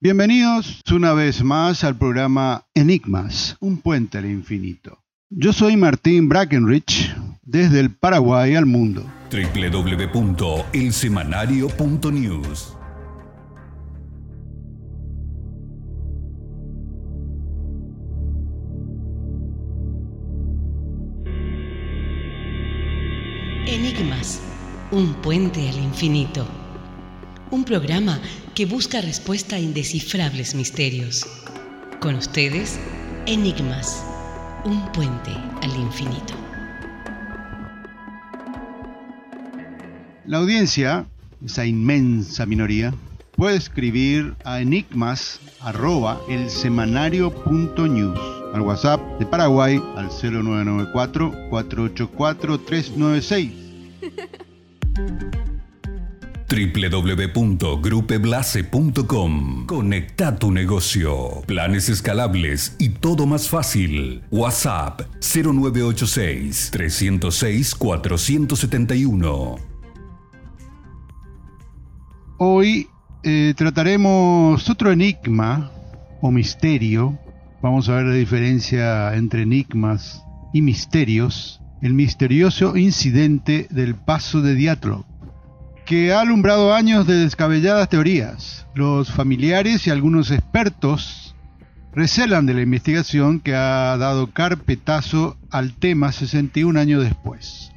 Bienvenidos una vez más al programa Enigmas, un puente al infinito. Yo soy Martín Brackenrich, desde el Paraguay al mundo. www.elsemanario.news Enigmas, un puente al infinito. Un programa que busca respuesta a indescifrables misterios. Con ustedes, Enigmas, un puente al infinito. La audiencia, esa inmensa minoría, puede escribir a enigmas@elsemanario.news al WhatsApp de Paraguay al 0994 484 396 www.grupeblase.com. Conecta tu negocio. Planes escalables y todo más fácil. WhatsApp 0986 306 471. Hoy eh, trataremos otro enigma o misterio. Vamos a ver la diferencia entre enigmas y misterios. El misterioso incidente del paso de Diatlov que ha alumbrado años de descabelladas teorías. Los familiares y algunos expertos recelan de la investigación que ha dado carpetazo al tema 61 años después.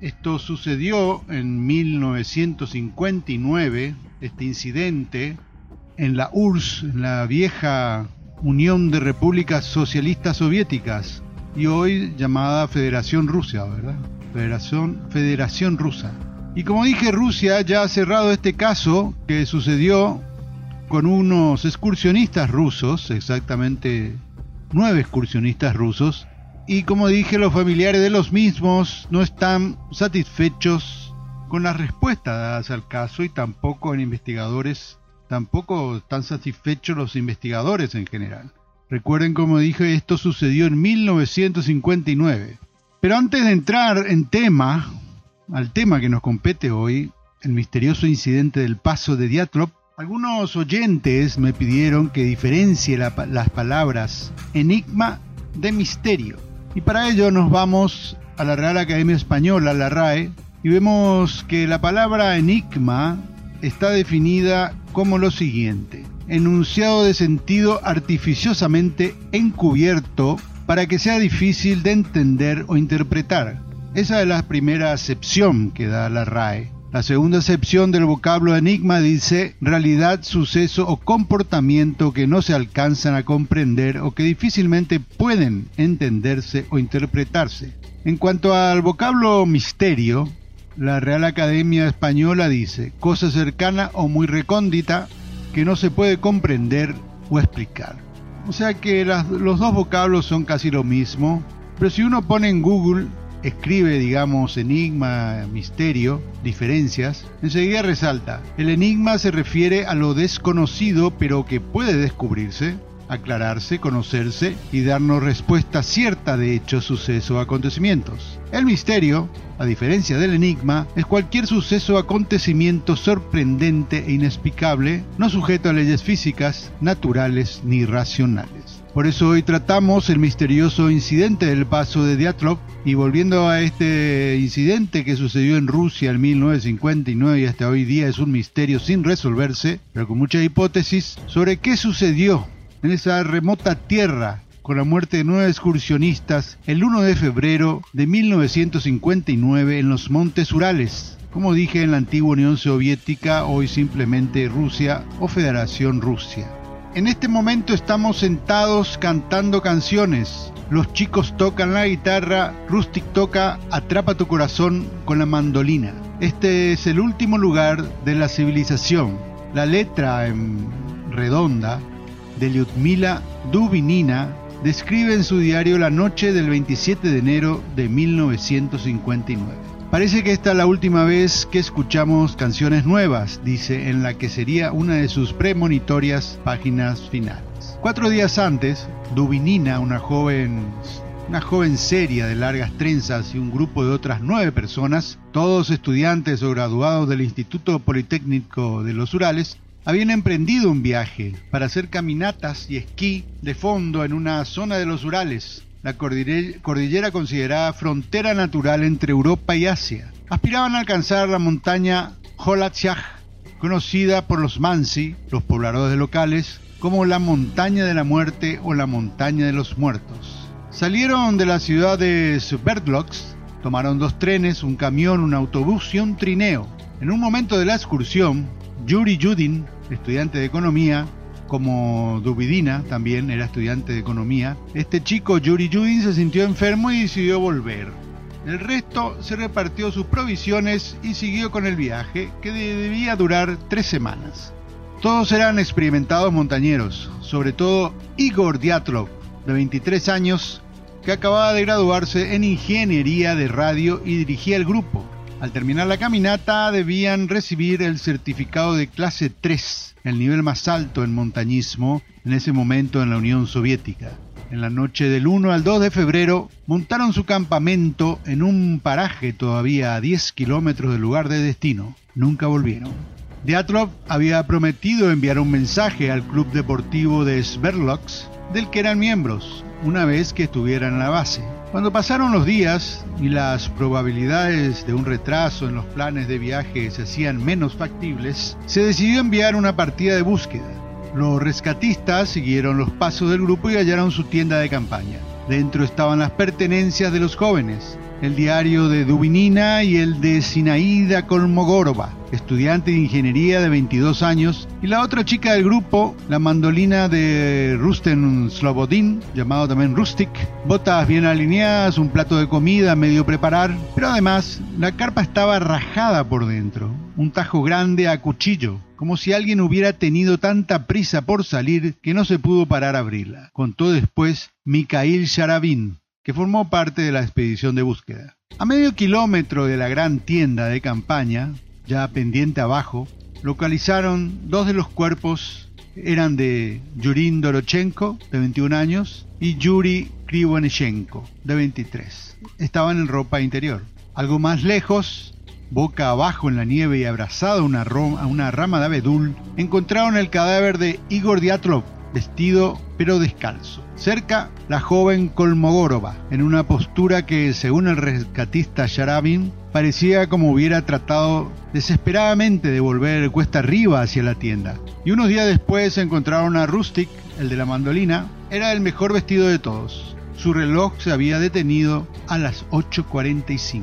Esto sucedió en 1959, este incidente, en la URSS, en la vieja Unión de Repúblicas Socialistas Soviéticas, y hoy llamada Federación Rusia, ¿verdad? Federación, Federación Rusa. Y como dije, Rusia ya ha cerrado este caso que sucedió con unos excursionistas rusos, exactamente nueve excursionistas rusos, y como dije, los familiares de los mismos no están satisfechos con las respuestas dadas al caso y tampoco en investigadores, tampoco están satisfechos los investigadores en general. Recuerden, como dije, esto sucedió en 1959. Pero antes de entrar en tema, al tema que nos compete hoy, el misterioso incidente del paso de Diatlov, algunos oyentes me pidieron que diferencie las palabras enigma de misterio. Y para ello nos vamos a la Real Academia Española, la RAE, y vemos que la palabra enigma está definida como lo siguiente. Enunciado de sentido artificiosamente encubierto para que sea difícil de entender o interpretar esa es la primera acepción que da la RAE. La segunda acepción del vocablo enigma dice realidad, suceso o comportamiento que no se alcanzan a comprender o que difícilmente pueden entenderse o interpretarse. En cuanto al vocablo misterio, la Real Academia Española dice cosa cercana o muy recóndita que no se puede comprender o explicar. O sea que los dos vocablos son casi lo mismo, pero si uno pone en Google escribe, digamos, enigma, misterio, diferencias, enseguida resalta, el enigma se refiere a lo desconocido pero que puede descubrirse, aclararse, conocerse y darnos respuesta cierta de hechos, sucesos o acontecimientos. El misterio, a diferencia del enigma, es cualquier suceso o acontecimiento sorprendente e inexplicable, no sujeto a leyes físicas, naturales ni racionales. Por eso hoy tratamos el misterioso incidente del paso de Diatlov y volviendo a este incidente que sucedió en Rusia en 1959 y hasta hoy día es un misterio sin resolverse, pero con muchas hipótesis sobre qué sucedió en esa remota tierra con la muerte de nueve excursionistas el 1 de febrero de 1959 en los Montes Urales. Como dije en la antigua Unión Soviética, hoy simplemente Rusia o Federación Rusia. En este momento estamos sentados cantando canciones. Los chicos tocan la guitarra, Rustic toca Atrapa tu corazón con la mandolina. Este es el último lugar de la civilización. La letra en redonda de Lyudmila Dubinina describe en su diario la noche del 27 de enero de 1959. Parece que esta es la última vez que escuchamos canciones nuevas, dice en la que sería una de sus premonitorias páginas finales. Cuatro días antes, Dubinina, una joven, una joven seria de largas trenzas y un grupo de otras nueve personas, todos estudiantes o graduados del Instituto Politécnico de los Urales, habían emprendido un viaje para hacer caminatas y esquí de fondo en una zona de los Urales, la cordillera considerada frontera natural entre Europa y Asia. Aspiraban a alcanzar la montaña Holatsyach, conocida por los Mansi, los pobladores locales, como la montaña de la muerte o la montaña de los muertos. Salieron de la ciudad de Sverdlovsk, tomaron dos trenes, un camión, un autobús y un trineo. En un momento de la excursión, Yuri Yudin, estudiante de economía, como Dubidina también era estudiante de economía, este chico Yuri Yudin se sintió enfermo y decidió volver. El resto se repartió sus provisiones y siguió con el viaje, que debía durar tres semanas. Todos eran experimentados montañeros, sobre todo Igor Diatlov, de 23 años, que acababa de graduarse en ingeniería de radio y dirigía el grupo. Al terminar la caminata debían recibir el certificado de clase 3, el nivel más alto en montañismo en ese momento en la Unión Soviética. En la noche del 1 al 2 de febrero montaron su campamento en un paraje todavía a 10 kilómetros del lugar de destino. Nunca volvieron. Diatlov había prometido enviar un mensaje al club deportivo de Sverdlovsk del que eran miembros una vez que estuvieran en la base. Cuando pasaron los días y las probabilidades de un retraso en los planes de viaje se hacían menos factibles, se decidió enviar una partida de búsqueda. Los rescatistas siguieron los pasos del grupo y hallaron su tienda de campaña. Dentro estaban las pertenencias de los jóvenes, el diario de Dubinina y el de Sinaída Kolmogorova, estudiante de ingeniería de 22 años, y la otra chica del grupo, la mandolina de Rusten Slobodin, llamado también Rustic, botas bien alineadas, un plato de comida medio preparar, pero además la carpa estaba rajada por dentro, un tajo grande a cuchillo, como si alguien hubiera tenido tanta prisa por salir que no se pudo parar a abrirla. Contó después Mikhail Sharabin, que formó parte de la expedición de búsqueda. A medio kilómetro de la gran tienda de campaña, ya pendiente abajo, localizaron dos de los cuerpos, eran de Yurin Dorochenko, de 21 años, y Yuri Krivonichenko, de 23. Estaban en ropa interior. Algo más lejos, boca abajo en la nieve y abrazado a una, a una rama de abedul, encontraron el cadáver de Igor Diatlov, vestido pero descalzo. Cerca, la joven Kolmogorova, en una postura que, según el rescatista Sharabin, parecía como hubiera tratado desesperadamente de volver cuesta arriba hacia la tienda. Y unos días después encontraron a Rustic, el de la mandolina, era el mejor vestido de todos. Su reloj se había detenido a las 8.45.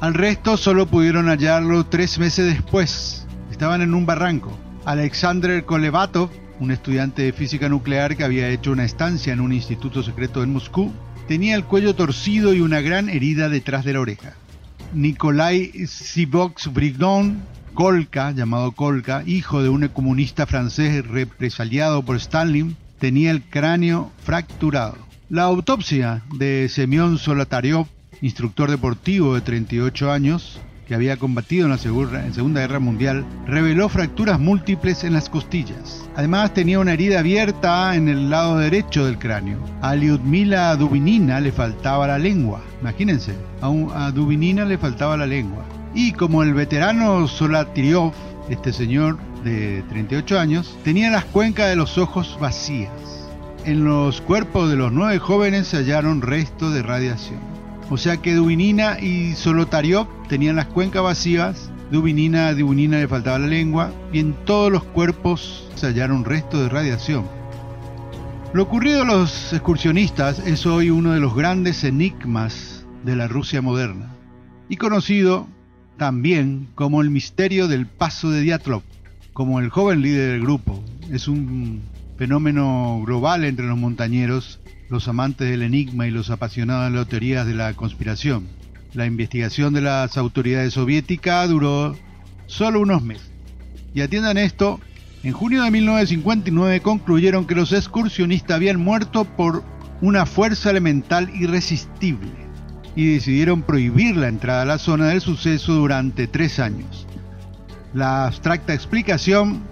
Al resto solo pudieron hallarlo tres meses después. Estaban en un barranco. Alexander Kolevatov un estudiante de física nuclear que había hecho una estancia en un instituto secreto en Moscú, tenía el cuello torcido y una gran herida detrás de la oreja. Nikolai Sivox Brignon, Kolka, llamado Kolka, hijo de un comunista francés represaliado por Stalin, tenía el cráneo fracturado. La autopsia de Semyon Solotaryov, instructor deportivo de 38 años, que había combatido en la Segunda Guerra Mundial, reveló fracturas múltiples en las costillas. Además tenía una herida abierta en el lado derecho del cráneo. A Lyudmila Dubinina le faltaba la lengua. Imagínense, a, Dubinina le faltaba la lengua. Y como el veterano Solatriov, este señor de 38 años, tenía las cuencas de los ojos vacías. En los cuerpos de los nueve jóvenes se hallaron restos de radiación. O sea que Dubinina y Solotariov tenían las cuencas vacías, Dubinina a Dubinina le faltaba la lengua y en todos los cuerpos se hallaron restos de radiación. Lo ocurrido a los excursionistas es hoy uno de los grandes enigmas de la Rusia moderna y conocido también como el misterio del paso de Diatlov, como el joven líder del grupo. Es un fenómeno global entre los montañeros los amantes del enigma y los apasionados de las teorías de la conspiración. La investigación de las autoridades soviéticas duró solo unos meses. Y atiendan esto, en junio de 1959 concluyeron que los excursionistas habían muerto por una fuerza elemental irresistible y decidieron prohibir la entrada a la zona del suceso durante tres años. La abstracta explicación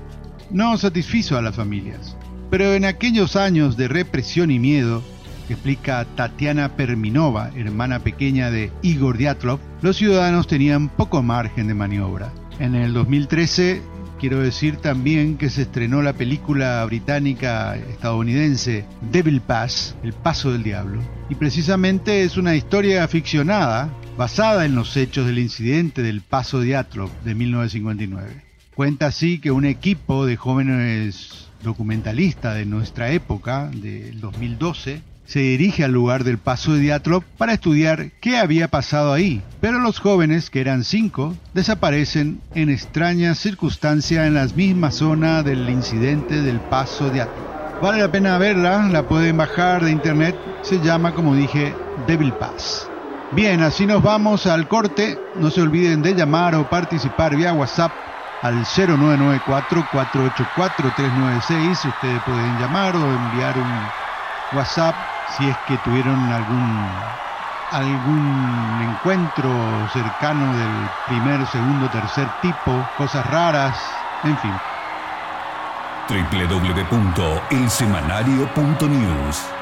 no satisfizo a las familias. Pero en aquellos años de represión y miedo, explica Tatiana Perminova, hermana pequeña de Igor Diatlov, los ciudadanos tenían poco margen de maniobra. En el 2013 quiero decir también que se estrenó la película británica estadounidense Devil Pass, El Paso del Diablo, y precisamente es una historia ficcionada basada en los hechos del incidente del Paso de Atrop de 1959. Cuenta así que un equipo de jóvenes documentalistas de nuestra época, del 2012, se dirige al lugar del paso de Diatlov para estudiar qué había pasado ahí, pero los jóvenes, que eran cinco, desaparecen en extrañas circunstancias en la misma zona del incidente del paso de Diatlov. Vale la pena verla, la pueden bajar de internet, se llama como dije Devil Pass. Bien, así nos vamos al corte, no se olviden de llamar o participar vía WhatsApp al 0994-484-396, ustedes pueden llamar o enviar un WhatsApp si es que tuvieron algún algún encuentro cercano del primer, segundo, tercer tipo, cosas raras, en fin. www.elsemanario.news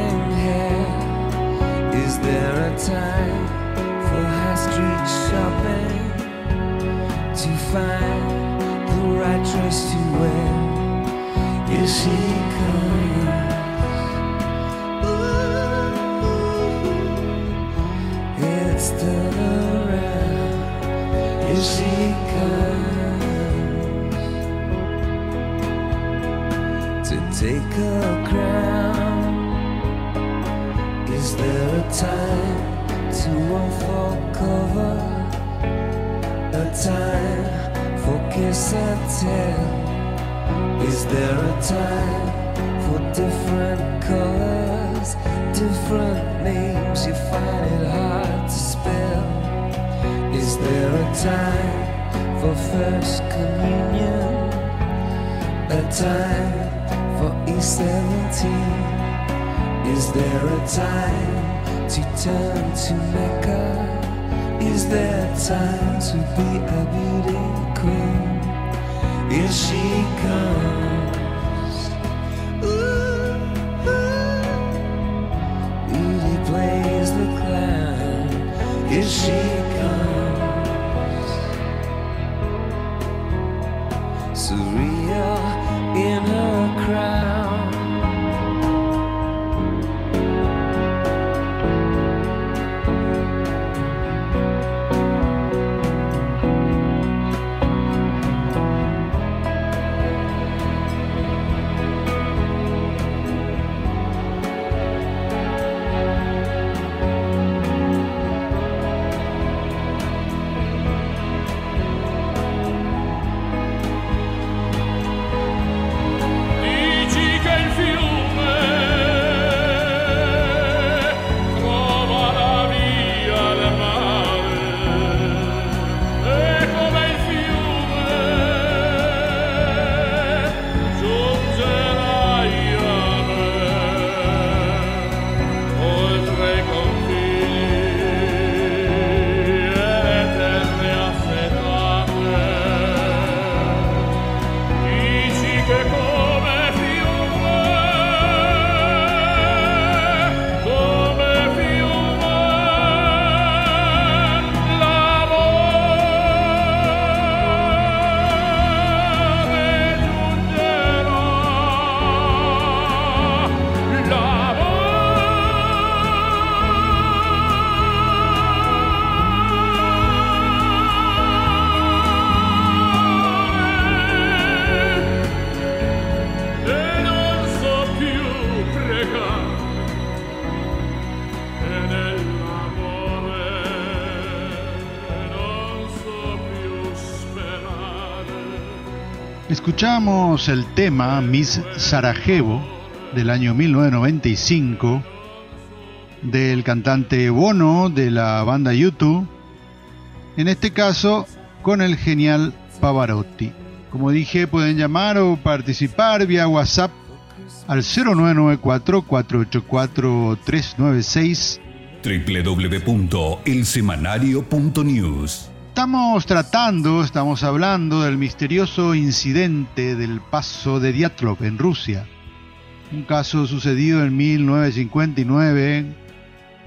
Is there a time for high street shopping to find the right dress to wear? Is she coming? Ooh, it's still around. Is she comes to take a. Crack Is there a time for different colors, different names you find it hard to spell? Is there a time for first communion? A time for E17? Is there a time to turn to Mecca? Is there time to be a beauty queen? Here she comes. Plays the clown. Here she Escuchamos el tema Miss Sarajevo del año 1995 del cantante Bono de la banda YouTube, en este caso con el genial Pavarotti. Como dije, pueden llamar o participar vía WhatsApp al 0994-484-396 www.elsemanario.news Estamos tratando, estamos hablando del misterioso incidente del paso de Diatlov en Rusia. Un caso sucedido en 1959,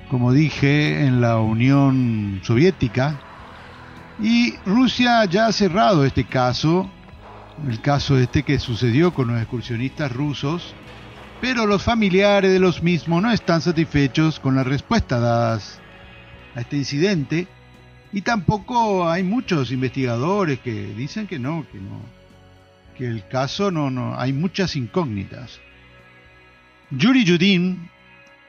como dije, en la Unión Soviética. Y Rusia ya ha cerrado este caso, el caso este que sucedió con los excursionistas rusos, pero los familiares de los mismos no están satisfechos con la respuesta dadas a este incidente y tampoco hay muchos investigadores que dicen que no, que no, que el caso no, no, hay muchas incógnitas. Yuri Yudin,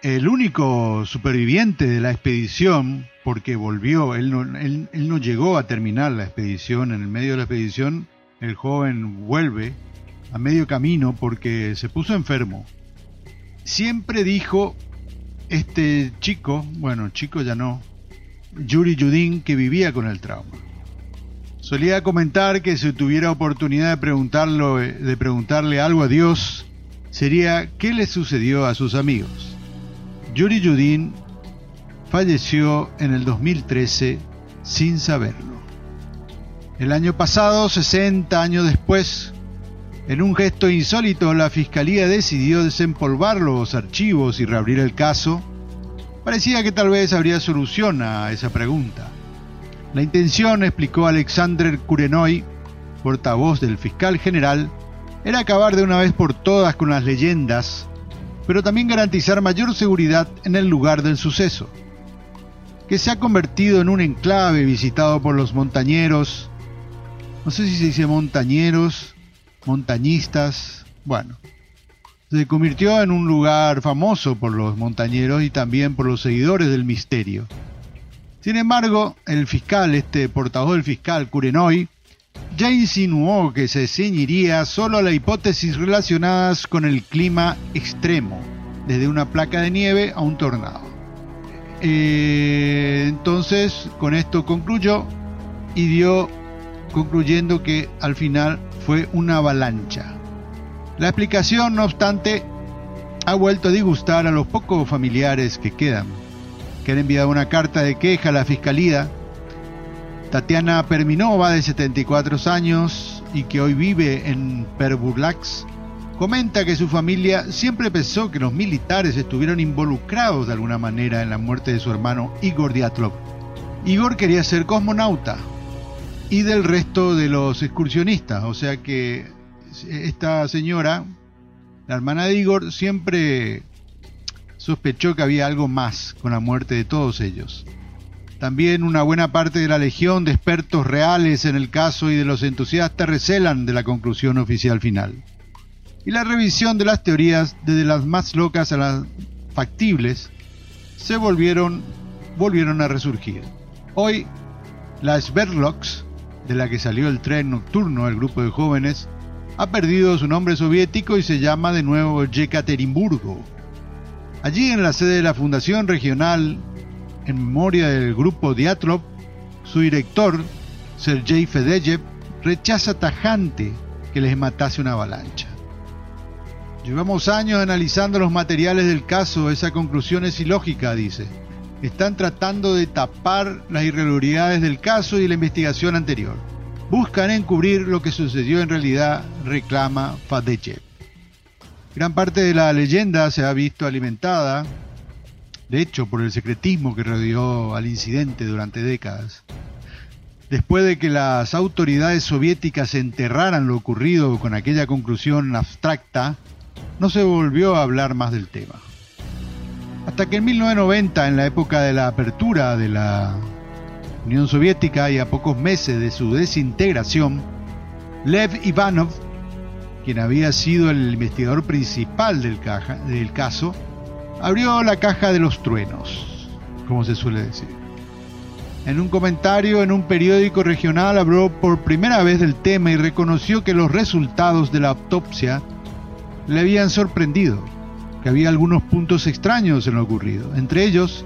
el único superviviente de la expedición, porque volvió, él no, él, no llegó a terminar la expedición, en el medio de la expedición el joven vuelve a medio camino porque se puso enfermo. Siempre dijo este chico, bueno, chico ya no, Yuri Yudin, que vivía con el trauma. Solía comentar que si tuviera oportunidad de, preguntarlo, de preguntarle algo a Dios, sería qué le sucedió a sus amigos. Yuri Yudin falleció en el 2013 sin saberlo. El año pasado, 60 años después, en un gesto insólito, la Fiscalía decidió desempolvar los archivos y reabrir el caso. Parecía que tal vez habría solución a esa pregunta. La intención, explicó Alexander Kurenoy, portavoz del fiscal general, era acabar de una vez por todas con las leyendas, pero también garantizar mayor seguridad en el lugar del suceso, que se ha convertido en un enclave visitado por los montañeros, no sé si se dice montañeros, montañistas, bueno, se convirtió en un lugar famoso por los montañeros y también por los seguidores del misterio. Sin embargo, el fiscal, este portavoz del fiscal, Curenoy, ya insinuó que se ceñiría solo a las hipótesis relacionadas con el clima extremo, desde una placa de nieve a un tornado. Eh, entonces, con esto concluyó y dio concluyendo que al final fue una avalancha. La explicación, no obstante, ha vuelto a disgustar a los pocos familiares que quedan, que han enviado una carta de queja a la fiscalía Tatiana Perminova, de 74 años y que hoy vive en Perburlax, comenta que su familia siempre pensó que los militares estuvieron involucrados de alguna manera en la muerte de su hermano Igor Diatlov. Igor quería ser cosmonauta y del resto de los excursionistas, o sea que esta señora, la hermana de Igor, siempre sospechó que había algo más con la muerte de todos ellos. También una buena parte de la legión de expertos reales en el caso y de los entusiastas recelan de la conclusión oficial final. Y la revisión de las teorías, desde las más locas a las factibles, se volvieron, volvieron a resurgir. Hoy, la Sverdlovsk, de la que salió el tren nocturno del grupo de jóvenes, ha perdido su nombre soviético y se llama de nuevo Yekaterinburgo. Allí en la sede de la Fundación Regional en memoria del grupo Diatlov, su director, Sergei Fedeyev, rechaza tajante que les matase una avalancha. Llevamos años analizando los materiales del caso, esa conclusión es ilógica, dice. Están tratando de tapar las irregularidades del caso y la investigación anterior. Buscan encubrir lo que sucedió en realidad, reclama Fadeyev. Gran parte de la leyenda se ha visto alimentada de hecho por el secretismo que rodeó al incidente durante décadas. Después de que las autoridades soviéticas enterraran lo ocurrido con aquella conclusión abstracta, no se volvió a hablar más del tema. Hasta que en 1990, en la época de la apertura de la Unión Soviética y a pocos meses de su desintegración, Lev Ivanov, quien había sido el investigador principal del, caso, abrió la caja de los truenos, como se suele decir. En un comentario en un periódico regional habló por primera vez del tema y reconoció que los resultados de la autopsia le habían sorprendido, que había algunos puntos extraños en lo ocurrido, entre ellos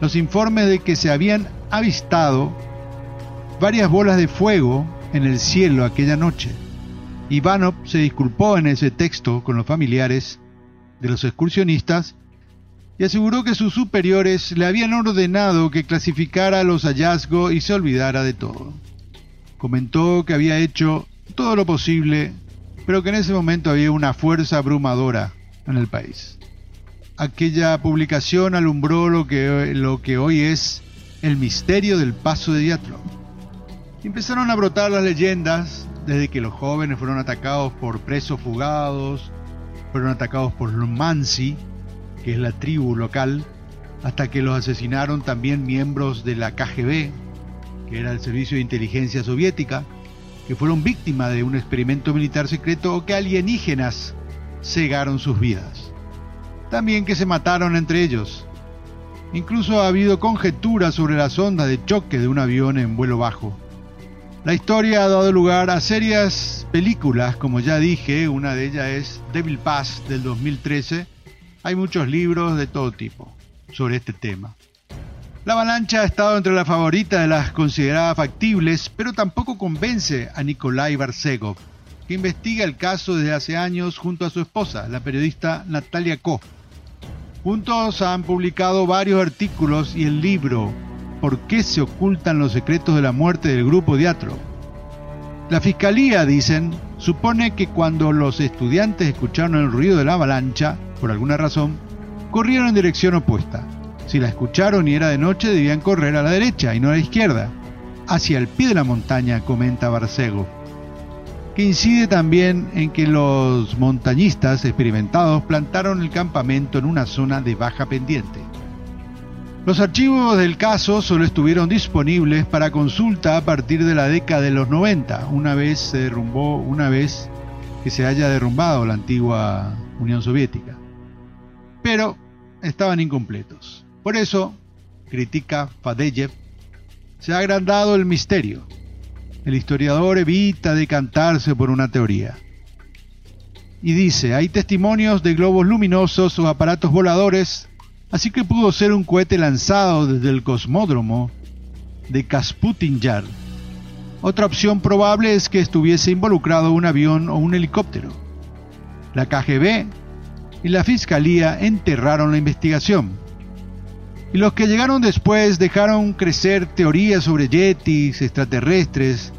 los informes de que se habían avistado varias bolas de fuego en el cielo aquella noche. Ivanov se disculpó en ese texto con los familiares de los excursionistas y aseguró que sus superiores le habían ordenado que clasificara los hallazgos y se olvidara de todo. Comentó que había hecho todo lo posible, pero que en ese momento había una fuerza abrumadora en el país. Aquella publicación alumbró lo que, lo que hoy es el misterio del paso de Diatlo. Empezaron a brotar las leyendas desde que los jóvenes fueron atacados por presos fugados, fueron atacados por los Mansi, que es la tribu local, hasta que los asesinaron también miembros de la KGB, que era el Servicio de Inteligencia Soviética, que fueron víctimas de un experimento militar secreto o que alienígenas cegaron sus vidas. También que se mataron entre ellos. Incluso ha habido conjeturas sobre las ondas de choque de un avión en vuelo bajo. La historia ha dado lugar a serias películas, como ya dije, una de ellas es Devil Pass del 2013, hay muchos libros de todo tipo sobre este tema. La avalancha ha estado entre las favoritas de las consideradas factibles, pero tampoco convence a Nikolai Barsegov, que investiga el caso desde hace años junto a su esposa, la periodista Natalia Ko. Juntos han publicado varios artículos y el libro ¿Por qué se ocultan los secretos de la muerte del grupo Diatro? La fiscalía, dicen, supone que cuando los estudiantes escucharon el ruido de la avalancha, por alguna razón, corrieron en dirección opuesta. Si la escucharon y era de noche, debían correr a la derecha y no a la izquierda, hacia el pie de la montaña, comenta Barcego, incide también en que los montañistas experimentados plantaron el campamento en una zona de baja pendiente. Los archivos del caso solo estuvieron disponibles para consulta a partir de la década de los 90, una vez se derrumbó, una vez que se haya derrumbado la antigua Unión Soviética pero estaban incompletos. Por eso, critica Fadeyev, se ha agrandado el misterio. El historiador evita decantarse por una teoría. Y dice, hay testimonios de globos luminosos o aparatos voladores, así que pudo ser un cohete lanzado desde el cosmódromo de Kasputin Yar. Otra opción probable es que estuviese involucrado un avión o un helicóptero. La KGB y la fiscalía enterraron la investigación. Y los que llegaron después dejaron crecer teorías sobre yetis extraterrestres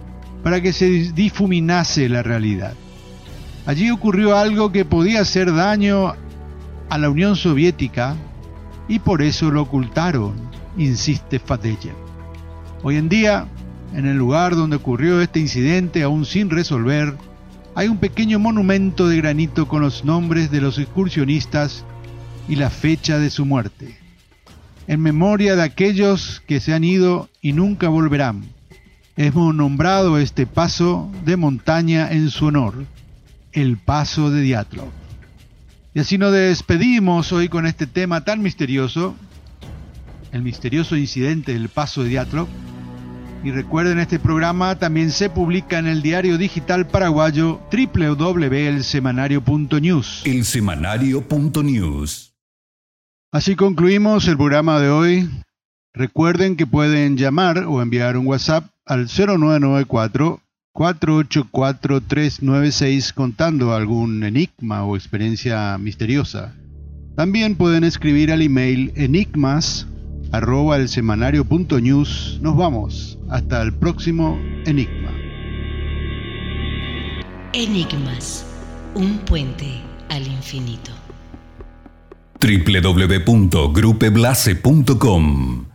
para que se difuminase la realidad. Allí ocurrió algo que podía hacer daño a la Unión Soviética y por eso lo ocultaron, insiste Fadeyev. Hoy en día, en el lugar donde ocurrió este incidente aún sin resolver, hay un pequeño monumento de granito con los nombres de los excursionistas y la fecha de su muerte, en memoria de aquellos que se han ido y nunca volverán. Hemos nombrado este paso de montaña en su honor, el Paso de Diatlov. Y así nos despedimos hoy con este tema tan misterioso, el misterioso incidente del Paso de Diatlov, y recuerden, este programa también se publica en el diario digital paraguayo www.elsemanario.news. Elsemanario.news. Así concluimos el programa de hoy. Recuerden que pueden llamar o enviar un WhatsApp al 0994 484 396 contando algún enigma o experiencia misteriosa. También pueden escribir al email enigmas arroba el semanario news. Nos vamos. Hasta el próximo Enigma. Enigmas. Un puente al infinito. www.grupeblase.com